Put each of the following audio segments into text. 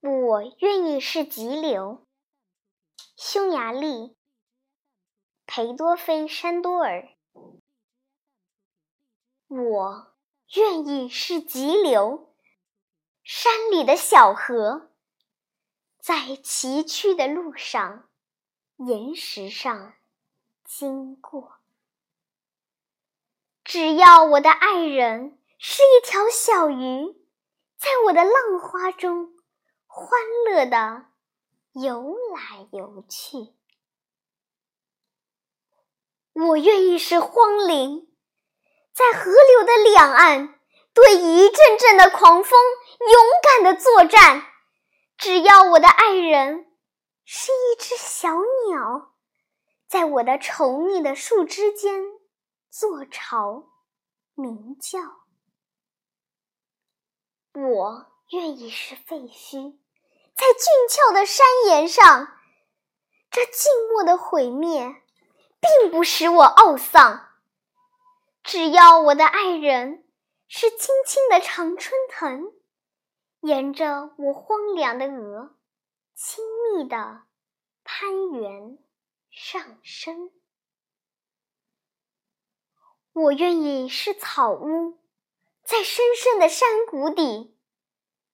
我愿意是急流。匈牙利，裴多菲山多尔。我愿意是急流，山里的小河，在崎岖的路上，岩石上经过。只要我的爱人是一条小鱼，在我的浪花中欢乐的游来游去。我愿意是荒林。在河流的两岸，对一阵阵的狂风勇敢的作战。只要我的爱人是一只小鸟，在我的稠密的树枝间做巢鸣叫。我愿意是废墟，在峻峭的山岩上，这静默的毁灭并不使我懊丧。只要我的爱人是青青的常春藤，沿着我荒凉的额，亲密的攀援上升。我愿意是草屋，在深深的山谷底，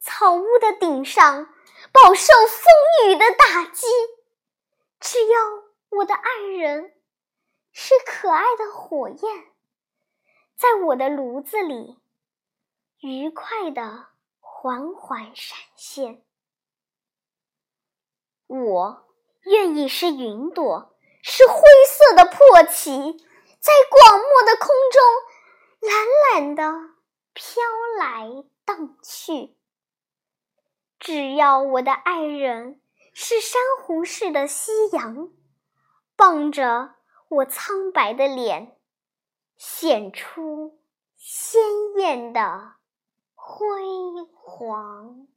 草屋的顶上饱受风雨的打击。只要我的爱人是可爱的火焰。在我的炉子里，愉快的缓缓闪现。我愿意是云朵，是灰色的破旗，在广漠的空中懒懒的飘来荡去。只要我的爱人是珊瑚似的夕阳，傍着我苍白的脸。显出鲜艳的辉煌。